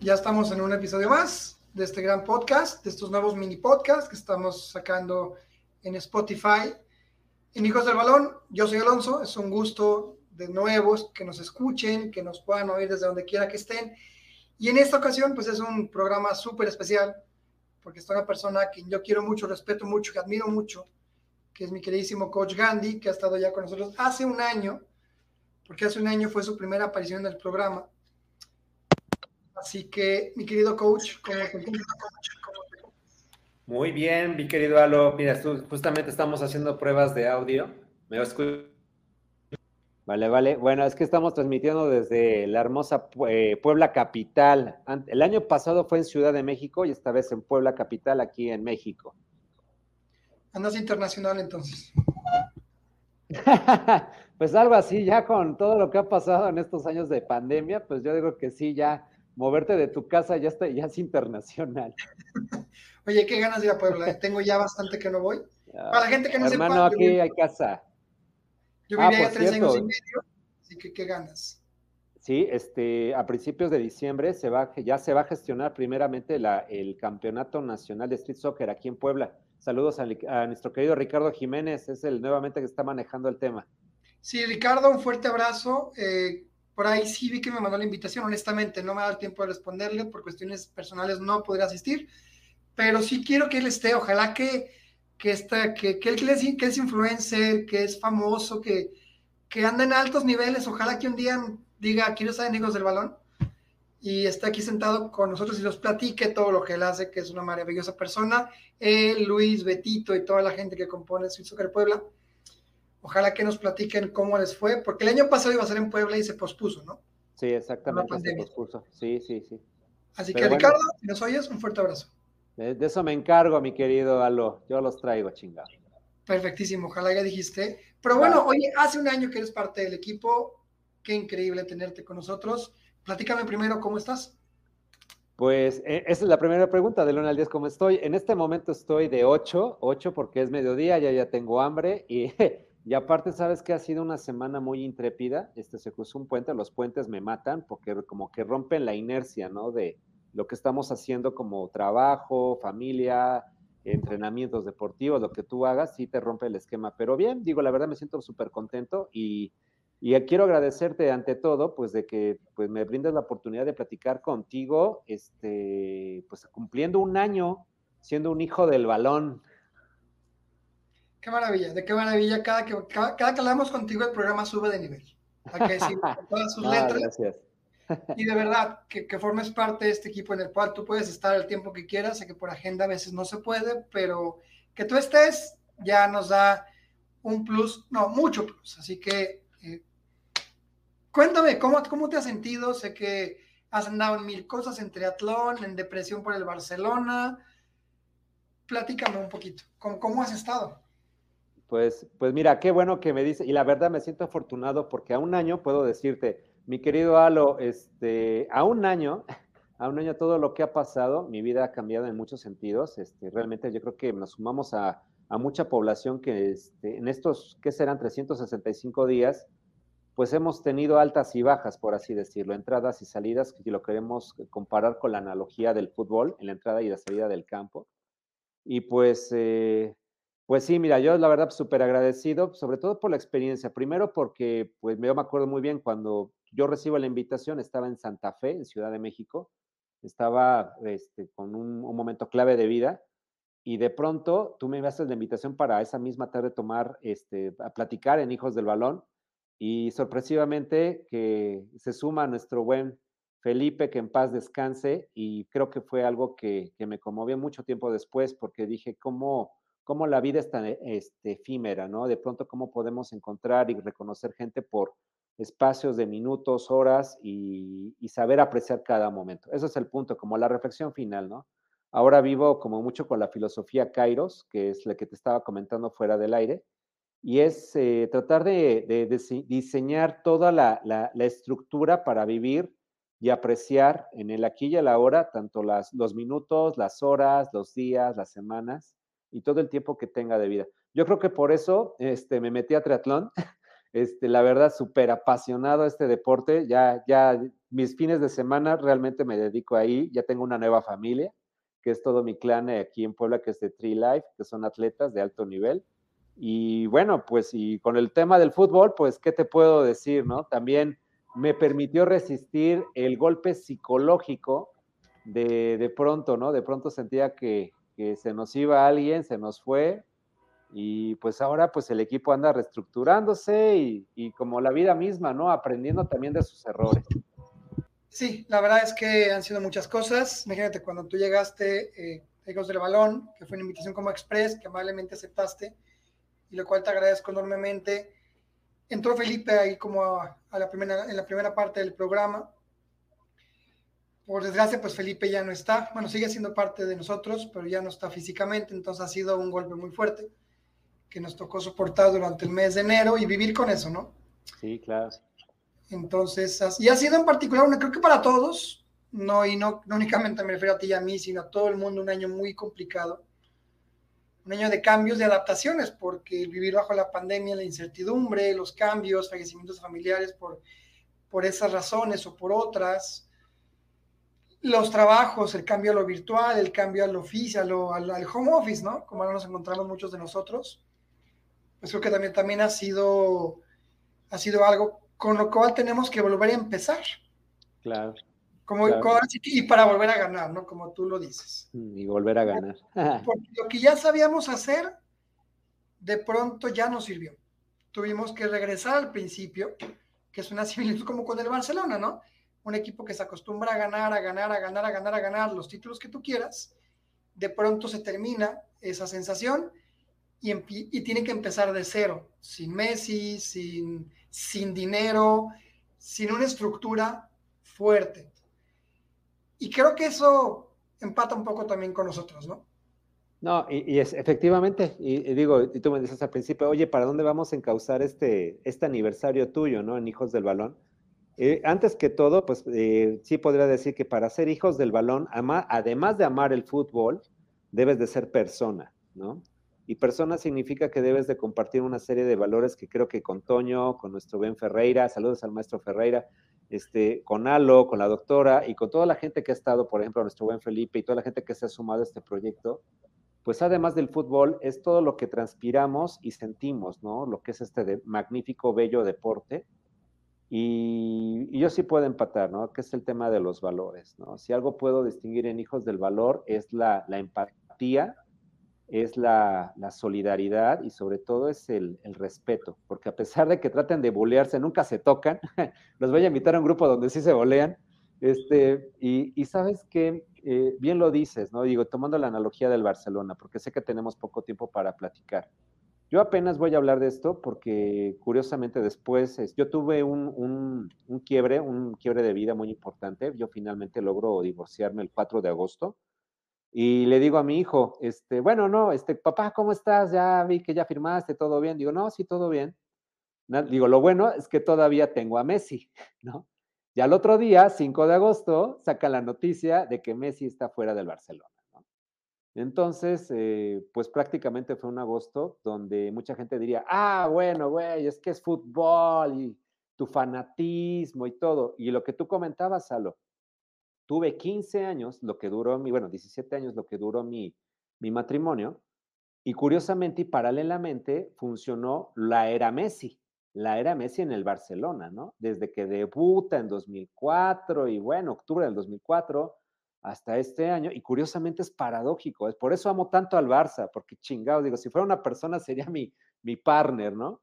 Ya estamos en un episodio más de este gran podcast, de estos nuevos mini podcasts que estamos sacando en Spotify. En Hijos del Balón, yo soy Alonso, es un gusto de nuevos que nos escuchen, que nos puedan oír desde donde quiera que estén. Y en esta ocasión, pues es un programa súper especial, porque está una persona a quien yo quiero mucho, respeto mucho, que admiro mucho, que es mi queridísimo coach Gandhi, que ha estado ya con nosotros hace un año, porque hace un año fue su primera aparición en el programa. Así que, mi querido coach, ¿cómo te Muy bien, mi querido Alo. Mira, justamente estamos haciendo pruebas de audio. ¿Me escuchas? Vale, vale. Bueno, es que estamos transmitiendo desde la hermosa eh, Puebla Capital. El año pasado fue en Ciudad de México y esta vez en Puebla Capital, aquí en México. Andas internacional entonces. pues algo así, ya con todo lo que ha pasado en estos años de pandemia, pues yo digo que sí, ya moverte de tu casa ya, está, ya es internacional. Oye, qué ganas de ir a Puebla. ¿eh? Tengo ya bastante que no voy. Para la gente que no Hermano, sepa, aquí hay casa. Yo vivía ah, tres años y medio, así que qué ganas. Sí, este, a principios de diciembre se va, ya se va a gestionar primeramente la, el Campeonato Nacional de Street Soccer aquí en Puebla. Saludos a, a, nuestro querido Ricardo Jiménez, es el nuevamente que está manejando el tema. Sí, Ricardo, un fuerte abrazo. Eh, por ahí sí vi que me mandó la invitación, honestamente, no me ha dado tiempo de responderle, por cuestiones personales no podré asistir, pero sí quiero que él esté, ojalá que, que, está, que, que él que es influencer, que es famoso, que, que anda en altos niveles, ojalá que un día diga, quiero estar en Hijos del Balón, y está aquí sentado con nosotros y nos platique todo lo que él hace, que es una maravillosa persona, él, Luis, Betito y toda la gente que compone Sweet Soccer Puebla, Ojalá que nos platiquen cómo les fue, porque el año pasado iba a ser en Puebla y se pospuso, ¿no? Sí, exactamente, se pospuso. Sí, sí, sí. Así que Ricardo, si nos oyes, un fuerte abrazo. De, eso me encargo, mi querido Alo. Yo los traigo, chingado. Perfectísimo, ojalá ya dijiste. Pero bueno, oye, hace un año que eres parte del equipo. Qué increíble tenerte con nosotros. Platícame primero cómo estás. Pues e, esa es la primera pregunta, de 1 al 10, ¿cómo estoy? En este momento estoy de 8, 8 porque es mediodía, ya ya tengo hambre y Y aparte, sabes que ha sido una semana muy intrépida. Este se cruzó un puente, los puentes me matan porque como que rompen la inercia, ¿no? De lo que estamos haciendo como trabajo, familia, entrenamientos deportivos, lo que tú hagas, sí te rompe el esquema. Pero bien, digo, la verdad me siento súper contento y, quiero agradecerte ante todo, pues de que pues, me brindes la oportunidad de platicar contigo, este, pues cumpliendo un año siendo un hijo del balón. Qué maravilla, de qué maravilla. Cada que, cada, que hablamos contigo, el programa sube de nivel. Hay que decir todas sus letras. Gracias. y de verdad, que, que, formes parte de este equipo en el cual tú puedes estar el tiempo que quieras. Sé que por agenda a veces no se puede, pero que tú estés ya nos da un plus, no, mucho plus. Así que eh, cuéntame, ¿cómo, ¿cómo te has sentido? Sé que has andado en mil cosas, en triatlón, en depresión por el Barcelona. Platícame un poquito, ¿cómo, cómo has estado? Pues, pues mira, qué bueno que me dice, y la verdad me siento afortunado porque a un año puedo decirte, mi querido Alo, este, a un año, a un año todo lo que ha pasado, mi vida ha cambiado en muchos sentidos, este, realmente yo creo que nos sumamos a, mucha población que este, en estos, ¿qué serán? 365 días, pues hemos tenido altas y bajas, por así decirlo, entradas y salidas, si lo queremos comparar con la analogía del fútbol, en la entrada y la salida del campo. Y pues eh, pues sí, mira, yo la verdad súper agradecido, sobre todo por la experiencia. Primero porque, pues yo me acuerdo muy bien cuando yo recibo la invitación, estaba en Santa Fe, en Ciudad de México, estaba este, con un, momento clave de vida y de pronto tú me enviaste la invitación para esa misma tarde tomar, este, a platicar en Hijos del Balón y sorpresivamente que se suma nuestro buen Felipe, que en paz descanse y creo que fue algo que me conmovió mucho tiempo después porque dije, ¿cómo cómo la vida es tan este, efímera, ¿no? De pronto cómo podemos encontrar y reconocer gente por espacios de minutos, horas y, saber apreciar cada momento. Eso es el punto, como la reflexión final, ¿no? Ahora vivo como mucho con la filosofía Kairos, que es la que te estaba comentando fuera del aire, y es eh, tratar de, diseñar toda la, estructura para vivir y apreciar en el aquí y el ahora tanto los minutos, las horas, los días, las semanas, y todo el tiempo que tenga de vida. Yo creo que por eso este, me metí a triatlón. Este, la verdad, súper apasionado a este deporte. Ya, ya mis fines de semana realmente me dedico ahí, ya tengo una nueva familia, que es todo mi clan aquí en Puebla, que es de Tree Life, que son atletas de alto nivel. Y bueno, pues y con el tema del fútbol, pues, ¿qué te puedo decir, no? También me permitió resistir el golpe psicológico de, de pronto, ¿no? De pronto sentía que, que se nos iba alguien, se nos fue, y pues ahora pues el equipo anda reestructurándose y, como la vida misma, ¿no? Aprendiendo también de sus errores. Sí, la verdad es que han sido muchas cosas. Imagínate cuando tú llegaste, eh, Hijos del Balón, que fue una invitación como Express, que amablemente aceptaste, y lo cual te agradezco enormemente. Entró Felipe ahí como a la primera, en la primera parte del programa. Por desgracia, pues Felipe ya no está. Bueno, sigue siendo parte de nosotros, pero ya no está físicamente, entonces ha sido un golpe muy fuerte que nos tocó soportar durante el mes de enero y vivir con eso, ¿no? Sí, claro. Entonces, y ha sido en particular, creo que para todos, no, y no, no únicamente me refiero a ti y a mí, sino a todo el mundo, un año muy complicado, un año de cambios, de adaptaciones, porque vivir bajo la pandemia, la incertidumbre, los cambios, fallecimientos familiares por, por esas razones o por otras, los trabajos, el cambio a lo virtual, el cambio al oficio, al, al home office, ¿no? Como ahora nos encontramos muchos de nosotros pues creo que también, también ha, sido, ha sido algo con lo cual tenemos que volver a empezar. Claro. Como, claro. Y para volver a ganar, ¿no? Como tú lo dices. Mm, y volver a ganar. Porque lo que ya sabíamos hacer, de pronto ya nos sirvió. Tuvimos que regresar al principio, que es una similitud como con el Barcelona, ¿no? Un equipo que se acostumbra a ganar, a ganar, a ganar, a ganar, a ganar los títulos que tú quieras. De pronto se termina esa sensación y, y tienen que empezar de cero, sin Messi, sin, sin dinero, sin una estructura fuerte. Y creo que eso empata un poco también con nosotros, ¿no? No, y, y es efectivamente, y, y, digo, y tú me dices al principio, oye, ¿para dónde vamos a encauzar este, este aniversario tuyo, ¿no? En Hijos del Balón. Eh, antes que todo, pues eh, sí podría decir que para ser hijos del balón, además de amar el fútbol, debes de ser persona, ¿no? Y persona significa que debes de compartir una serie de valores que creo que con Toño, con nuestro Ben Ferreira, saludos al maestro Ferreira, este, con Alo, con la doctora y con toda la gente que ha estado, por ejemplo, nuestro buen Felipe y toda la gente que se ha sumado a este proyecto, pues además del fútbol es todo lo que transpiramos y sentimos, ¿no? Lo que es este magnífico, bello deporte. Y, y, yo sí puedo empatar, ¿no? Que es el tema de los valores, ¿no? Si algo puedo distinguir en hijos del valor es la, la empatía es la, la, solidaridad y sobre todo es el, el, respeto, porque a pesar de que traten de bolearse, nunca se tocan, los voy a invitar a un grupo donde sí se bolean, este, y, y sabes que eh, bien lo dices, ¿no? Digo, tomando la analogía del Barcelona, porque sé que tenemos poco tiempo para platicar. Yo apenas voy a hablar de esto porque curiosamente después es, yo tuve un, quiebre, un quiebre de vida muy importante. Yo finalmente logro divorciarme el 4 de agosto y le digo a mi hijo, este, bueno, no, este, papá, ¿cómo estás? Ya vi que ya firmaste, todo bien. Digo, no, sí, todo bien. Digo, lo bueno es que todavía tengo a Messi, ¿no? Y al otro día, 5 de agosto, saca la noticia de que Messi está fuera del Barcelona. Entonces, eh, pues prácticamente fue un agosto donde mucha gente diría, ah, bueno, güey, es que es fútbol y tu fanatismo y todo. Y lo que tú comentabas, Salo, tuve 15 años, lo que duró mi, bueno, 17 años, lo que duró mi, mi matrimonio, y curiosamente y paralelamente funcionó la era Messi, la era Messi en el Barcelona, ¿no? Desde que debuta en 2004 y bueno, octubre del 2004 hasta este año, y curiosamente es paradójico, es por eso amo tanto al Barça, porque chingados, digo, si fuera una persona sería mi, mi partner, ¿no?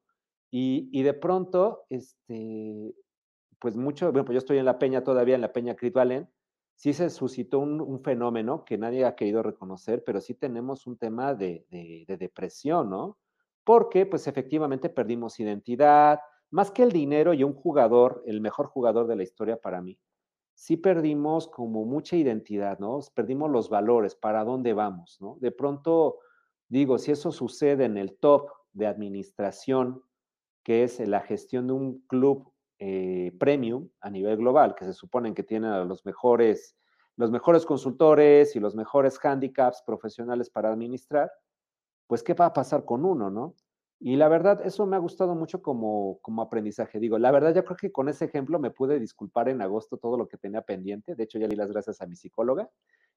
Y, y de pronto, este, pues mucho, bueno, pues yo estoy en la Peña todavía, en la Peña Crit Valen, sí se suscitó un, un, fenómeno que nadie ha querido reconocer, pero sí tenemos un tema de, de, de, depresión, ¿no? Porque pues efectivamente perdimos identidad, más que el dinero y un jugador, el mejor jugador de la historia para mí, sí perdimos como mucha identidad, ¿no? Perdimos los valores, para dónde vamos, ¿no? De pronto, digo, si eso sucede en el top de administración, que es la gestión de un club eh, premium a nivel global, que se suponen que tienen a los mejores, los mejores consultores y los mejores handicaps profesionales para administrar, pues ¿qué va a pasar con uno, no? Y la verdad, eso me ha gustado mucho como, como aprendizaje. Digo, la verdad, yo creo que con ese ejemplo me pude disculpar en agosto todo lo que tenía pendiente. De hecho, ya di las gracias a mi psicóloga.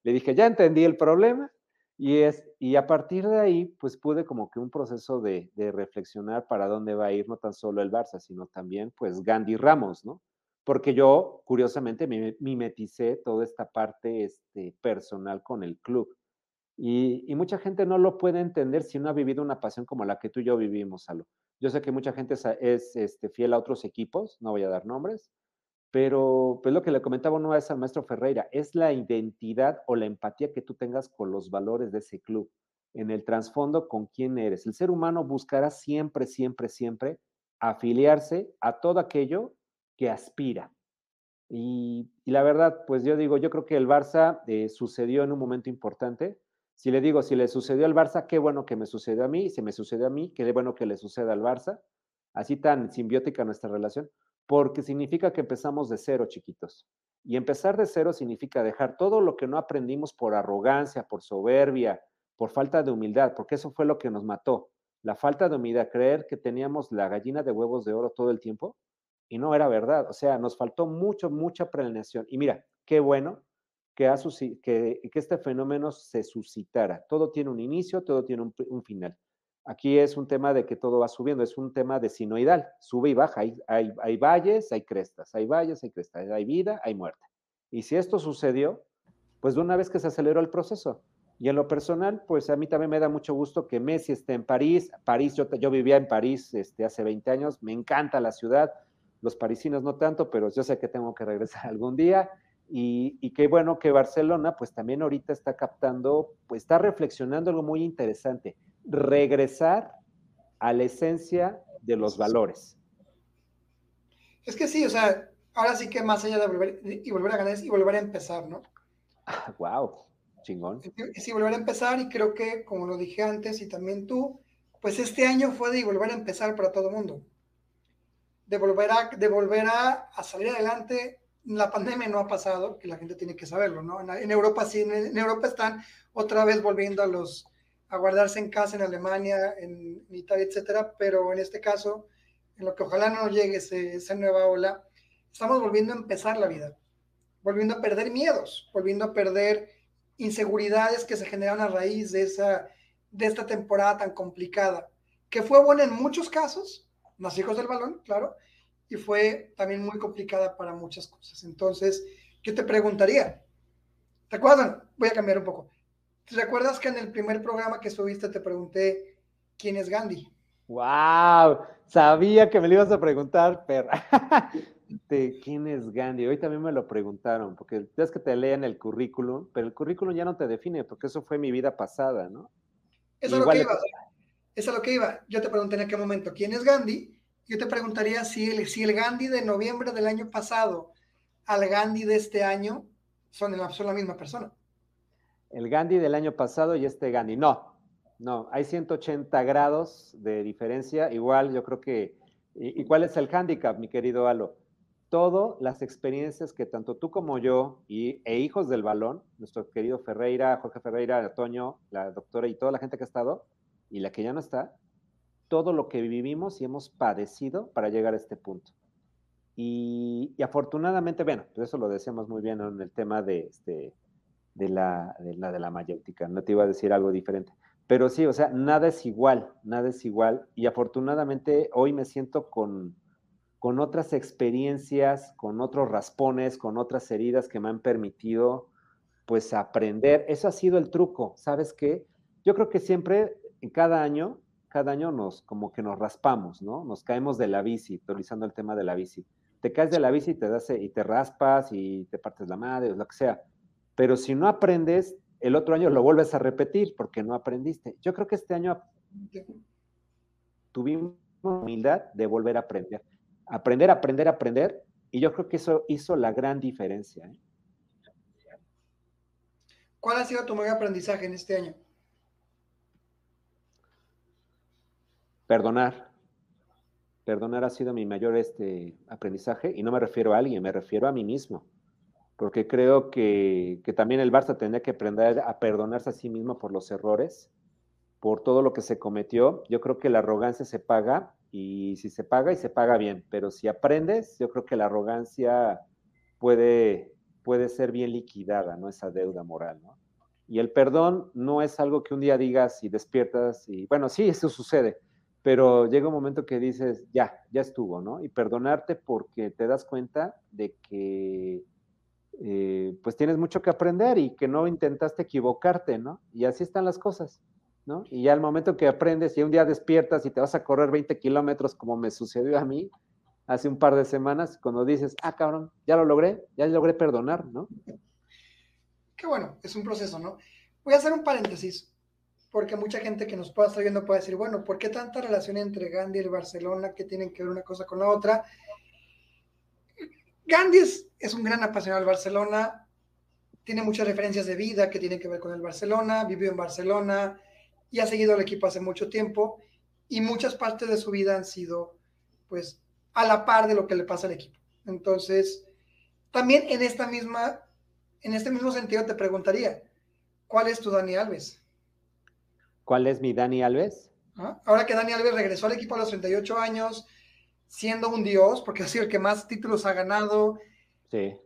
Le dije, ya entendí el problema. Y, es, y a partir de ahí, pues pude como que un proceso de, reflexionar para dónde va a ir no tan solo el Barça, sino también pues Gandhi Ramos, ¿no? Porque yo, curiosamente, me mimeticé toda esta parte este, personal con el club. Y, mucha gente no lo puede entender si no ha vivido una pasión como la que tú y yo vivimos, Salo. Yo sé que mucha gente es, este, fiel a otros equipos, no voy a dar nombres, pero pues lo que le comentaba una vez al maestro Ferreira, es la identidad o la empatía que tú tengas con los valores de ese club, en el trasfondo con quién eres. El ser humano buscará siempre, siempre, siempre afiliarse a todo aquello que aspira. Y, la verdad, pues yo digo, yo creo que el Barça eh, sucedió en un momento importante, si le digo, si le sucedió al Barça, qué bueno que me sucedió a mí, si me sucedió a mí, qué bueno que le suceda al Barça. Así tan simbiótica nuestra relación, porque significa que empezamos de cero, chiquitos. Y empezar de cero significa dejar todo lo que no aprendimos por arrogancia, por soberbia, por falta de humildad, porque eso fue lo que nos mató. La falta de humildad, creer que teníamos la gallina de huevos de oro todo el tiempo y no era verdad. O sea, nos faltó mucho, mucha planeación. Y mira, qué bueno que, este fenómeno se suscitara. Todo tiene un inicio, todo tiene un, final. Aquí es un tema de que todo va subiendo, es un tema de sinoidal, sube y baja, hay, hay, valles, hay crestas, hay valles, hay crestas, hay vida, hay muerte. Y si esto sucedió, pues de una vez que se aceleró el proceso. Y en lo personal, pues a mí también me da mucho gusto que Messi esté en París. París, yo, yo vivía en París este, hace 20 años, me encanta la ciudad, los parisinos no tanto, pero yo sé que tengo que regresar algún día. Y, qué bueno que Barcelona, pues también ahorita está captando, pues está reflexionando algo muy interesante, regresar a la esencia de los valores. Es que sí, o sea, ahora sí que más allá de volver y volver a ganar y volver a empezar, ¿no? wow, chingón. Sí, volver a empezar y creo que, como lo dije antes y también tú, pues este año fue de volver a empezar para todo el mundo. De volver a, de volver a, a salir adelante la pandemia no ha pasado, que la gente tiene que saberlo, ¿no? En, Europa sí, en, Europa están otra vez volviendo a los a guardarse en casa en Alemania, en, Italia, etcétera, pero en este caso, en lo que ojalá no llegue esa nueva ola, estamos volviendo a empezar la vida, volviendo a perder miedos, volviendo a perder inseguridades que se generan a raíz de esa de esta temporada tan complicada, que fue buena en muchos casos, los hijos del balón, claro, y fue también muy complicada para muchas cosas. Entonces, yo te preguntaría, ¿te acuerdas? Voy a cambiar un poco. ¿Te recuerdas que en el primer programa que subiste te pregunté quién es Gandhi? ¡Wow! Sabía que me lo ibas a preguntar, perra. ¿De quién es Gandhi? Hoy también me lo preguntaron, porque es que te leen el currículum, pero el currículum ya no te define, porque eso fue mi vida pasada, ¿no? Eso es lo que iba. Eso es lo que iba. Yo te pregunté en aquel momento, ¿quién es Gandhi? Yo te preguntaría si el, si el Gandhi de noviembre del año pasado al Gandhi de este año son, son la misma persona. El Gandhi del año pasado y este Gandhi. No, no, hay 180 grados de diferencia. Igual yo creo que... ¿Y, cuál es el handicap, mi querido Alo? Todas las experiencias que tanto tú como yo y, e hijos del balón, nuestro querido Ferreira, Jorge Ferreira, Toño, la doctora y toda la gente que ha estado y la que ya no está, todo lo que vivimos y hemos padecido para llegar a este punto. Y, afortunadamente, bueno, pues eso lo decíamos muy bien en el tema de, este, de, la, de, la, de la mayéutica, no te iba a decir algo diferente. Pero sí, o sea, nada es igual, nada es igual. Y afortunadamente hoy me siento con, con otras experiencias, con otros raspones, con otras heridas que me han permitido pues aprender. Eso ha sido el truco, ¿sabes qué? Yo creo que siempre, en cada año, cada año nos, como que nos raspamos, ¿no? Nos caemos de la bici, utilizando el tema de la bici. Te caes de la bici y te, das, y te raspas y te partes la madre, o lo que sea. Pero si no aprendes, el otro año lo vuelves a repetir porque no aprendiste. Yo creo que este año tuvimos humildad de volver a aprender. Aprender, aprender, aprender. Y yo creo que eso hizo la gran diferencia. ¿eh? ¿Cuál ha sido tu mayor aprendizaje en este año? Perdonar. Perdonar ha sido mi mayor este, aprendizaje y no me refiero a alguien, me refiero a mí mismo. Porque creo que, también el Barça tendría que aprender a perdonarse a sí mismo por los errores, por todo lo que se cometió. Yo creo que la arrogancia se paga y si se paga y se paga bien, pero si aprendes, yo creo que la arrogancia puede, puede ser bien liquidada, ¿no? Esa deuda moral, ¿no? Y el perdón no es algo que un día digas y despiertas y, bueno, sí, eso sucede, pero llega un momento que dices, ya, ya estuvo, ¿no? Y perdonarte porque te das cuenta de que eh, pues tienes mucho que aprender y que no intentaste equivocarte, ¿no? Y así están las cosas, ¿no? Y ya al momento que aprendes y un día despiertas y te vas a correr 20 kilómetros como me sucedió a mí hace un par de semanas, cuando dices, ah, cabrón, ya lo logré, ya logré perdonar, ¿no? Qué bueno, es un proceso, ¿no? Voy a hacer un paréntesis porque mucha gente que nos pueda estar viendo puede decir, bueno, ¿por qué tanta relación entre Gandhi y el Barcelona que tienen que ver una cosa con la otra? Gandhi es, un gran apasionado del Barcelona, tiene muchas referencias de vida que tienen que ver con el Barcelona, vivió en Barcelona y ha seguido al equipo hace mucho tiempo y muchas partes de su vida han sido pues a la par de lo que le pasa al equipo. Entonces, también en esta misma en este mismo sentido te preguntaría, ¿cuál es tu Dani Alves? ¿Cuál es mi Dani Alves? ¿Ah? Ahora que Dani Alves regresó al equipo a los 38 años, siendo un dios, porque ha sido el que más títulos ha ganado. Sí.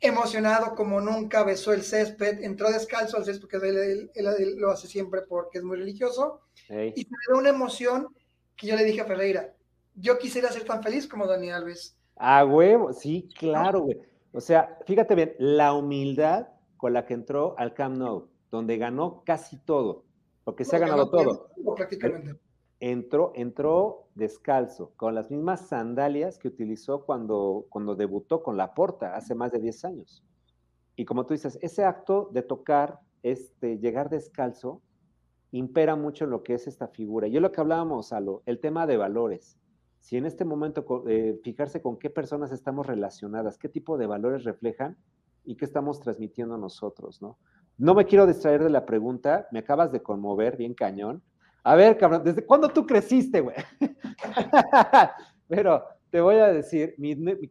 Emocionado como nunca, besó el césped, entró descalzo al césped, porque él, lo hace siempre porque es muy religioso. Y se dio una emoción que yo le dije a Ferreira, yo quisiera ser tan feliz como Dani Alves. Ah, huevo, sí, claro, güey. O sea, fíjate bien, la humildad con la que entró al Camp Nou, donde ganó casi todo, porque se ha ganado todo. Prácticamente. Entró, entró descalzo, con las mismas sandalias que utilizó cuando, cuando debutó con la Porta hace más de 10 años. Y como tú dices, ese acto de tocar, este, llegar descalzo, impera mucho en lo que es esta figura. Y es lo que hablábamos, Alo, el tema de valores. Si en este momento eh, fijarse con qué personas estamos relacionadas, qué tipo de valores reflejan y qué estamos transmitiendo nosotros, ¿no? No me quiero distraer de la pregunta, me acabas de conmover bien cañón. A ver, cabrón, ¿desde cuándo tú creciste, güey? Pero te voy a decir,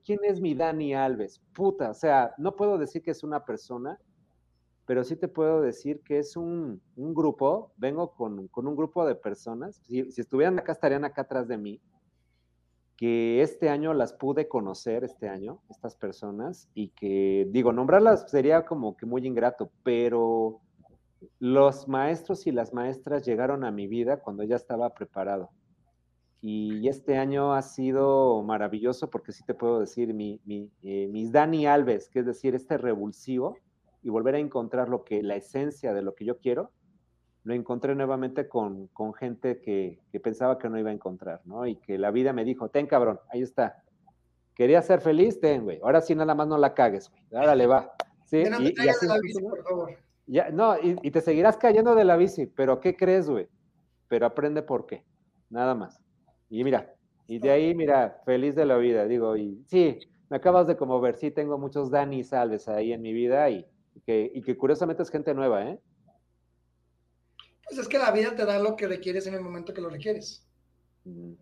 ¿quién es mi Dani Alves? Puta, o sea, no puedo decir que es una persona, pero sí te puedo decir que es un, grupo, vengo con, un grupo de personas, si, si, estuvieran acá estarían acá atrás de mí, que este año las pude conocer, este año, estas personas, y que, digo, nombrarlas sería como que muy ingrato, pero los maestros y las maestras llegaron a mi vida cuando ya estaba preparado. Y este año ha sido maravilloso porque sí te puedo decir, mi, eh, mis Dani Alves, que es decir, este revulsivo, y volver a encontrar lo que, la esencia de lo que yo quiero, lo encontré nuevamente con, gente que, pensaba que no iba a encontrar, ¿no? Y que la vida me dijo, ten cabrón, ahí está. Quería ser feliz, ten, güey. Ahora sí nada más no la cagues, güey. Ahora le va. Sí, no y, así, la bici, por favor. Ya, no, y, te seguirás cayendo de la bici, pero ¿qué crees, güey? Pero aprende por qué, nada más. Y mira, y de ahí, mira, feliz de la vida, digo, y sí, me acabas de como ver, sí, tengo muchos Dani Salves ahí en mi vida y, que, y que curiosamente es gente nueva, ¿eh? Pues es que la vida te da lo que requieres en el momento que lo requieres. Mm,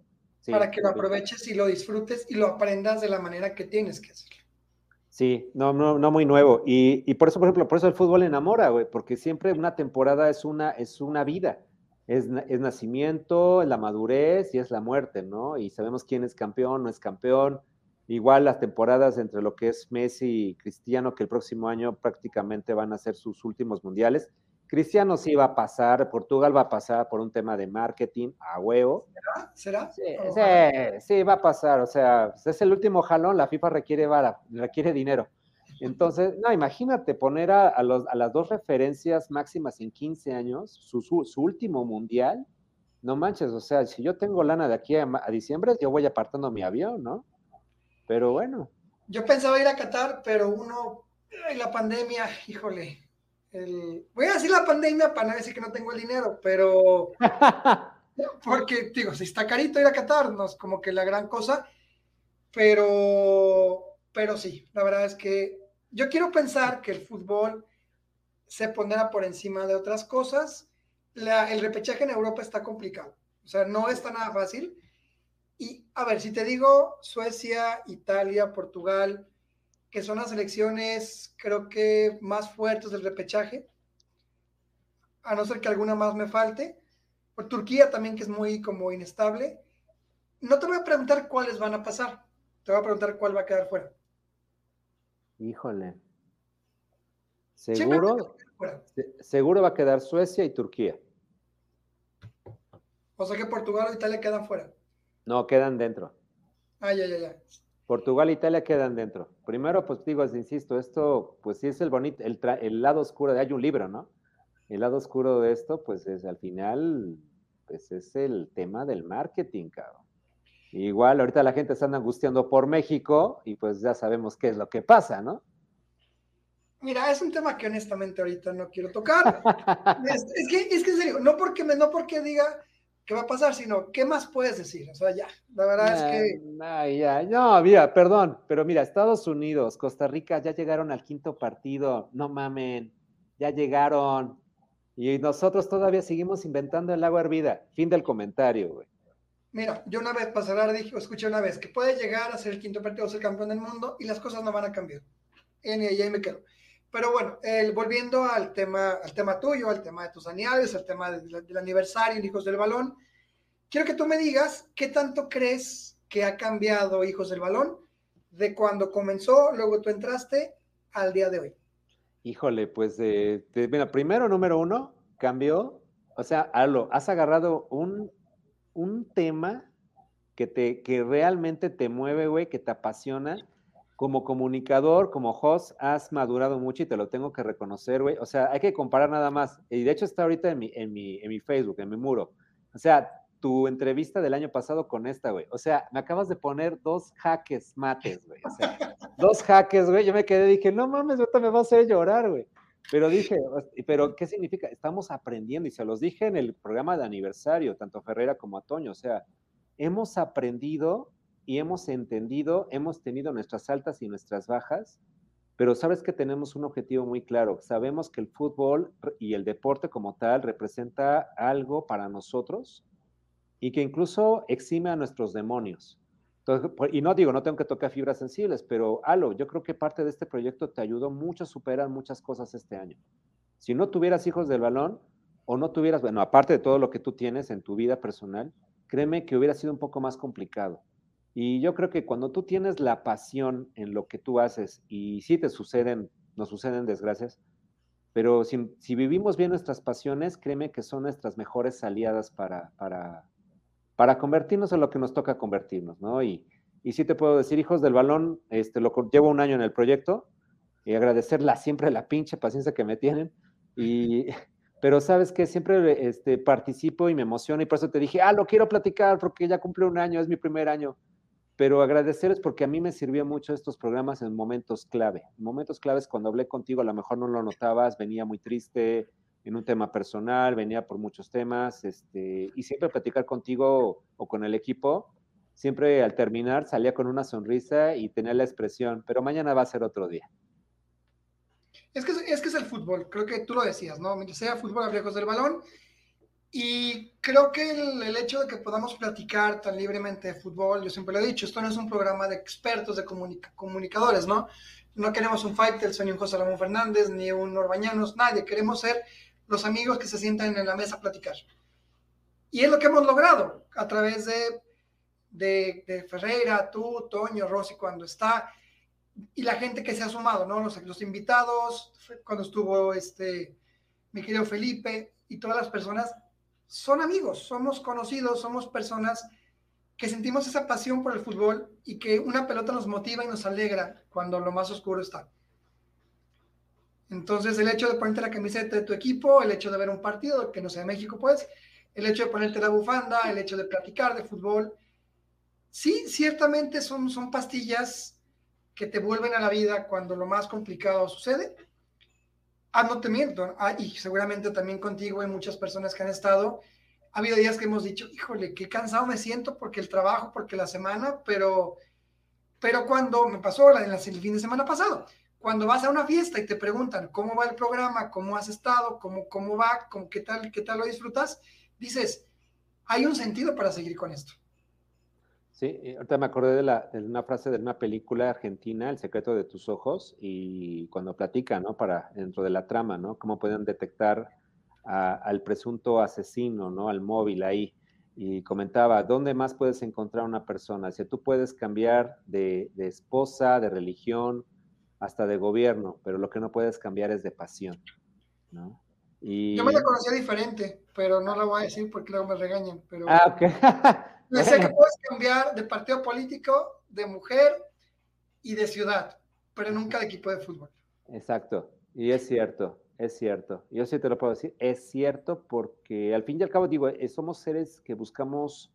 para que lo aproveches y lo disfrutes y lo aprendas de la manera que tienes que hacerlo. Sí, no, no, no muy nuevo. Y, por eso, por ejemplo, por eso el fútbol enamora, güey, porque siempre una temporada es una, es una vida. Es, es, nacimiento, la madurez y es la muerte, ¿no? Y sabemos quién es campeón, no es campeón. Igual las temporadas entre lo que es Messi y Cristiano, que el próximo año prácticamente van a ser sus últimos mundiales. Cristiano sí va a pasar, Portugal va a pasar por un tema de marketing a huevo. ¿Será? Sí, sí, va a pasar. O sea, es el último jalón, la FIFA requiere vara, requiere dinero. Entonces, no, imagínate poner a, las dos referencias máximas en 15 años, su, último mundial. No manches, o sea, si yo tengo lana de aquí a, a diciembre, yo voy apartando mi avión, ¿no? Pero bueno. Yo pensaba ir a Qatar, pero uno, la pandemia, híjole, voy a decir la pandemia para no decir que no tengo el dinero, pero porque digo, si está carito ir a Qatar, no es como que la gran cosa, pero, pero sí, la verdad es que yo quiero pensar que el fútbol se pondrá por encima de otras cosas. el repechaje en Europa está complicado, o sea, no está nada fácil. Y a ver, si te digo Suecia, Italia, Portugal, que son las elecciones, creo que más fuertes del repechaje, a no ser que alguna más me falte. por Turquía también, que es muy como inestable. No te voy a preguntar cuáles van a pasar, te voy a preguntar cuál va a quedar fuera. Híjole. Seguro, seguro va a quedar Suecia y Turquía. O sea que Portugal o Italia quedan fuera. No, quedan dentro. Ah, ya, ya, ya. Portugal e Italia quedan dentro. Primero, pues digo, insisto, esto, pues sí es el bonito, el, el lado oscuro, de, hay un libro, ¿no? El lado oscuro de esto, pues es al final, pues es el tema del marketing, cabrón. Igual ahorita la gente se anda angustiando por México y pues ya sabemos qué es lo que pasa, ¿no? Mira, es un tema que honestamente ahorita no quiero tocar. es, que, es que en serio, no porque, me, no porque diga qué va a pasar, sino qué más puedes decir. O sea, ya, la verdad es que... ya. No, mira, perdón, pero mira, Estados Unidos, Costa Rica ya llegaron al quinto partido, no mamen, ya llegaron. Y nosotros todavía seguimos inventando el agua hervida. Fin del comentario, güey. Mira, yo una vez para cerrar dije, escuché una vez que puede llegar a ser el quinto partido ser campeón del mundo y las cosas no van a cambiar. Y ahí me quedo. Pero bueno, volviendo al tema, al tema tuyo, al tema de tus añades, al tema del, aniversario Hijos del Balón, quiero que tú me digas qué tanto crees que ha cambiado Hijos del Balón de cuando comenzó, luego tú entraste, al día de hoy. Híjole, pues, eh, primero, número uno, cambió, o sea, Alo, has agarrado un, un tema que, te, que realmente te mueve, güey, que te apasiona como comunicador, como host, has madurado mucho y te lo tengo que reconocer, güey. O sea, hay que comparar nada más. Y de hecho está ahorita en mi, en mi, en mi Facebook, en mi muro. O sea, tu entrevista del año pasado con esta, güey. O sea, me acabas de poner dos jaques mates, güey. O sea, dos jaques, güey. Yo me quedé y dije, no mames, ahorita me vas a hacer llorar, güey. Pero dije, pero ¿qué significa? Estamos aprendiendo y se los dije en el programa de aniversario, tanto Ferreira como a Toño. O sea, hemos aprendido y hemos entendido, hemos tenido nuestras altas y nuestras bajas, pero sabes que tenemos un objetivo muy claro. Sabemos que el fútbol y el deporte como tal representa algo para nosotros y que incluso exime a nuestros demonios. y no digo, no tengo que tocar fibras sensibles, pero Alo, yo creo que parte de este proyecto te ayudó mucho a superar muchas cosas este año. Si no tuvieras hijos del balón o no tuvieras, bueno, aparte de todo lo que tú tienes en tu vida personal, créeme que hubiera sido un poco más complicado. Y yo creo que cuando tú tienes la pasión en lo que tú haces, y sí te suceden, nos suceden desgracias, pero si, vivimos bien nuestras pasiones, créeme que son nuestras mejores aliadas para, para, para convertirnos en lo que nos toca convertirnos, ¿no? Y, y sí te puedo decir, hijos del balón, este, lo llevo un año en el proyecto y agradecerla siempre la pinche paciencia que me tienen. Y, pero sabes que siempre este, participo y me emociono y por eso te dije, ah, lo quiero platicar porque ya cumple un año, es mi primer año pero agradecerles porque a mí me sirvió mucho estos programas en momentos clave. En momentos claves cuando hablé contigo, a lo mejor no lo notabas, venía muy triste en un tema personal, venía por muchos temas, este, y siempre platicar contigo o con el equipo, siempre al terminar salía con una sonrisa y tenía la expresión, pero mañana va a ser otro día. Es que es, que es el fútbol, creo que tú lo decías, ¿no? Mientras sea fútbol, habría del balón, y creo que el, hecho de que podamos platicar tan libremente de fútbol, yo siempre lo he dicho, esto no es un programa de expertos, de comunicadores, ¿no? No queremos un Faitelson, ni un José Ramón Fernández, ni un Orbañanos, nadie. Queremos ser los amigos que se sientan en la mesa a platicar. Y es lo que hemos logrado a través de, de, Ferreira, tú, Toño, Rossi, cuando está, y la gente que se ha sumado, ¿no? Los, los invitados, cuando estuvo este, mi querido Felipe, y todas las personas son amigos, somos conocidos, somos personas que sentimos esa pasión por el fútbol y que una pelota nos motiva y nos alegra cuando lo más oscuro está. Entonces, el hecho de ponerte la camiseta de tu equipo, el hecho de ver un partido, que no sea México, pues, el hecho de ponerte la bufanda, el hecho de platicar de fútbol, sí, ciertamente son, son pastillas que te vuelven a la vida cuando lo más complicado sucede, Ah, no te miento, ah, y seguramente también contigo hay muchas personas que han estado. Ha habido días que hemos dicho, híjole, qué cansado me siento porque el trabajo, porque la semana, pero, pero cuando me pasó en el fin de semana pasado, cuando vas a una fiesta y te preguntan cómo va el programa, cómo has estado, cómo, cómo va, cómo, qué, tal, qué tal lo disfrutas, dices, hay un sentido para seguir con esto. Sí, ahorita me acordé de, la, de, una frase de una película argentina, El secreto de tus ojos, y cuando platica, ¿no? Para dentro de la trama, ¿no? Cómo pueden detectar al presunto asesino, ¿no? Al móvil ahí. Y comentaba, ¿dónde más puedes encontrar una persona? Si tú puedes cambiar de, esposa, de religión, hasta de gobierno, pero lo que no puedes cambiar es de pasión, ¿no? Y... Yo me la conocía diferente, pero no la voy a decir porque luego me regañan. Pero... Ah, ok. sé que puedes cambiar de partido político, de mujer y de ciudad, pero nunca de equipo de fútbol. Exacto, y es cierto. Es cierto, yo sí te lo puedo decir, es cierto porque al fin y al cabo digo, eh, somos seres que buscamos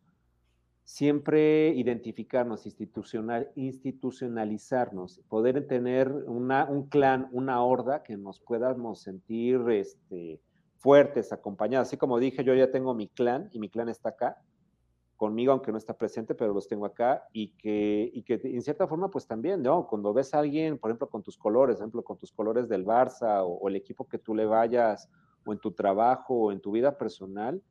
siempre identificarnos, institucional, institucionalizarnos, poder tener una, un clan, una horda que nos podamos sentir este, fuertes, acompañados. Así como dije, yo ya tengo mi clan y mi clan está acá, conmigo, aunque no está presente, pero los tengo acá y que, y que en cierta forma, pues también, ¿no? Cuando ves a alguien, por ejemplo, con tus colores, ejemplo, con tus colores del Barça o, el equipo que tú le vayas, o en tu trabajo o en tu vida personal,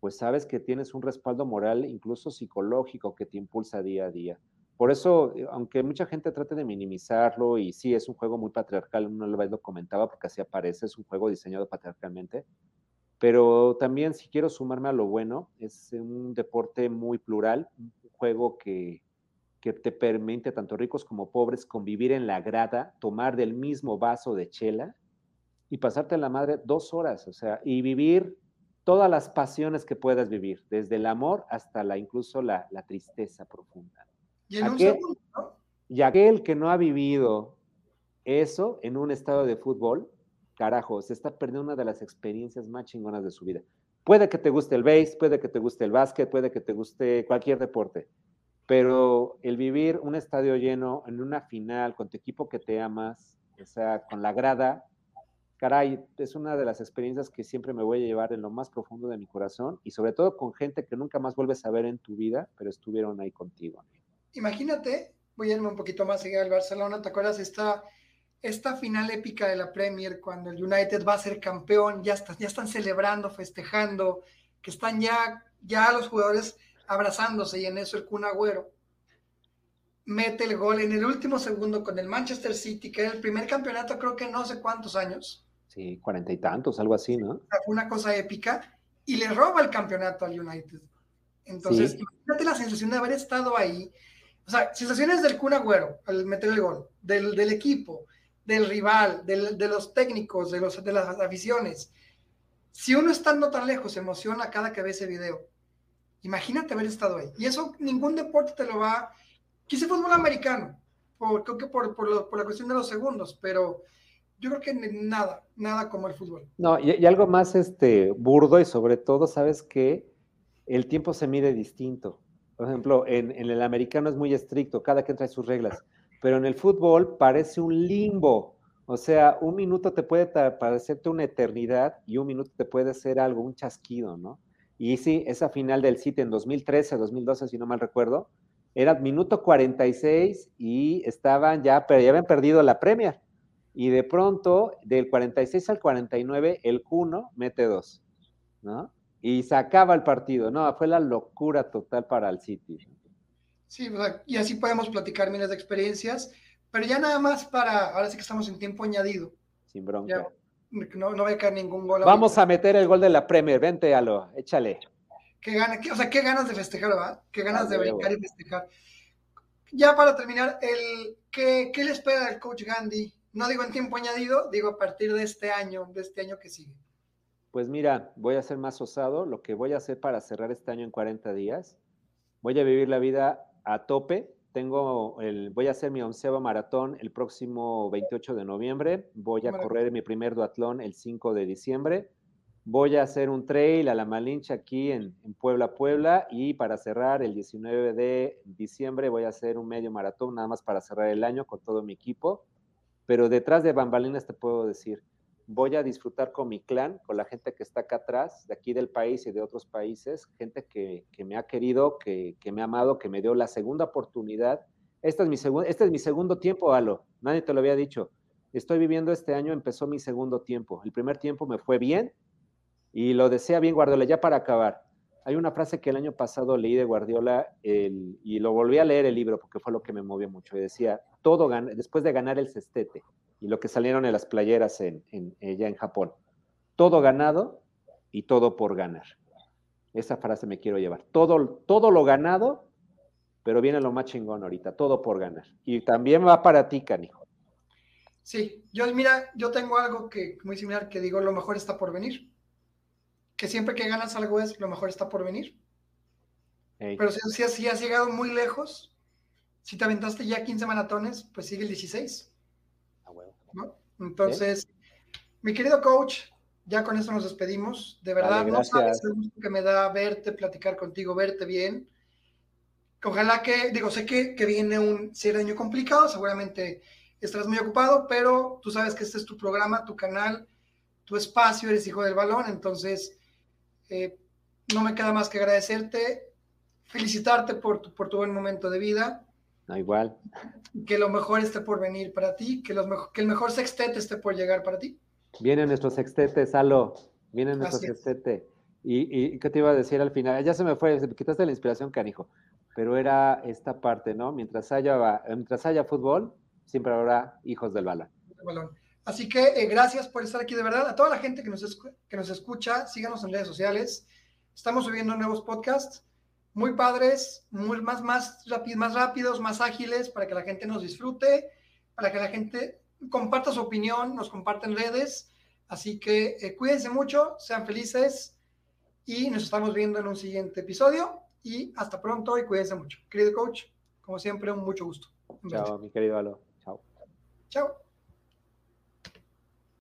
pues sabes que tienes un respaldo moral, incluso psicológico, que te impulsa día a día. Por eso, eh, aunque mucha gente trate de minimizarlo, y sí, es un juego muy patriarcal, vez lo comentaba porque así aparece, es un juego diseñado patriarcalmente, pero también si quiero sumarme a lo bueno, es un deporte muy plural, un juego que, que te permite tanto ricos como pobres convivir en la grada, tomar del mismo vaso de chela y pasarte la madre dos horas, o sea, y vivir todas las pasiones que puedas vivir, desde el amor hasta la incluso la, la tristeza profunda. Y en un segundo, ¿no? Y aquel que no ha vivido eso en un estado de fútbol, carajo, se está perdiendo una de las experiencias más chingonas de su vida. Puede que te guste el base, puede que te guste el básquet, puede que te guste cualquier deporte, pero el vivir un estadio lleno en una final con tu equipo que te amas, o sea, con la grada, caray, es una de las experiencias que siempre me voy a llevar en lo más profundo de mi corazón y sobre todo con gente que nunca más vuelves a ver en tu vida, pero estuvieron ahí contigo. Imagínate, voy a irme un poquito más allá del Barcelona, ¿te acuerdas esta esta final épica de la Premier, cuando el United va a ser campeón, ya, ya están celebrando, festejando, que están ya, ya los jugadores abrazándose y en eso el Kun Agüero mete el gol en el último segundo con el Manchester City, que era el primer campeonato creo que no sé cuántos años. Sí, cuarenta y tantos, algo así, ¿no? Fue una cosa épica y le roba el campeonato al United. Entonces, imagínate la sensación de haber estado ahí. O sea, sensaciones del Kun Agüero al meter el gol, del, del equipo, del rival, de los técnicos, de, los, de las aficiones. Si uno estando tan lejos se emociona cada que ve ese video, imagínate haber estado ahí. Y eso ningún deporte te lo va. Quise fútbol americano, por, creo que por, por, la cuestión de los segundos, pero yo creo que nada, nada como el fútbol. No, y, algo más este, burdo y sobre todo, sabes que el tiempo se mide distinto. Por ejemplo, en, el americano es muy estricto, cada quien trae sus reglas pero en el fútbol parece un limbo. O sea, un minuto te puede parecerte una eternidad y un minuto te puede ser algo, un chasquido, ¿no? Y sí, esa final del City en 2013, 2012, si no mal recuerdo, era minuto 46 y estaban ya, pero ya habían perdido la Premier. Y de pronto, del 46 al 49, el Cuno mete dos, ¿no? Y se acaba el partido. No, fue la locura total para el City. Sí, y así podemos platicar miles de experiencias, pero ya nada más para, ahora sí que estamos en tiempo añadido. Sin bronca. no, no voy a caer ningún gol. Vamos a meter el gol de la Premier, vente, Alo, échale. Qué gana, o sea, qué ganas de festejar, ¿verdad? Qué ganas de brincar y festejar. Ya para terminar, el, ¿qué, ¿qué le espera al coach Gandhi? No digo en tiempo añadido, digo a partir de este año, de este año que sigue. Pues mira, voy a ser más osado. Lo que voy a hacer para cerrar este año en 40 días, voy a vivir la vida a tope. Tengo el, voy a hacer mi onceava maratón el próximo 28 de noviembre. Voy a correr mi primer duatlón el 5 de diciembre. Voy a hacer un trail a la Malinche aquí en, Puebla, Puebla. Y para cerrar el 19 de diciembre voy a hacer un medio maratón, nada más para cerrar el año con todo mi equipo. Pero detrás de bambalinas te puedo decir, voy a disfrutar con mi clan, con la gente que está acá atrás, de aquí del país y de otros países, gente que, me ha querido, que, me ha amado, que me dio la segunda oportunidad. Este es, mi este es mi segundo tiempo, Alo, nadie te lo había dicho. Estoy viviendo este año, empezó mi segundo tiempo. El primer tiempo me fue bien y lo desea bien Guardiola, ya para acabar. Hay una frase que el año pasado leí de Guardiola y lo volví a leer el libro porque fue lo que me movió mucho. Y decía, todo después de ganar el cestete, y lo que salieron en las playeras en, en, ya en Japón. Todo ganado y todo por ganar. Esa frase me quiero llevar. Todo, todo lo ganado, pero viene lo más chingón ahorita, todo por ganar. Y también va para ti, canijo. Sí, yo mira, yo tengo algo que muy similar que digo, lo mejor está por venir. Que siempre que ganas algo es lo mejor está por venir. Pero si, si, has llegado muy lejos, si te aventaste ya 15 maratones, pues sigue el 16. ¿No? Entonces, mi querido coach, ya con esto nos despedimos. De verdad, no sabes el gusto que me da verte, platicar contigo, verte bien. Ojalá que, digo, sé que, que viene un cierre año complicado, seguramente estarás muy ocupado, pero tú sabes que este es tu programa, tu canal, tu espacio, eres hijo del balón, entonces eh, no me queda más que agradecerte, felicitarte por tu, por tu buen momento de vida. No, igual. Que lo mejor esté por venir para ti, que, los que el mejor sextete esté por llegar para ti. Vienen nuestros sextetes, Alo. Vienen nuestros sextete. Y, y, qué te iba a decir al final? Ya se me fue, me quitaste la inspiración, canijo. Pero era esta parte, ¿no? Mientras haya, mientras haya fútbol, siempre habrá hijos del balón. Así que eh, gracias por estar aquí de verdad. A toda la gente que nos, que nos escucha, síganos en redes sociales. Estamos subiendo nuevos podcasts muy padres, muy, más, más, más rápidos, más ágiles, para que la gente nos disfrute, para que la gente comparta su opinión, nos comparte en redes. Así que eh, cuídense mucho, sean felices y nos estamos viendo en un siguiente episodio. Y hasta pronto y cuídense mucho. Querido coach, como siempre, un mucho gusto. Chao, mi querido Alo. Chao. Chao.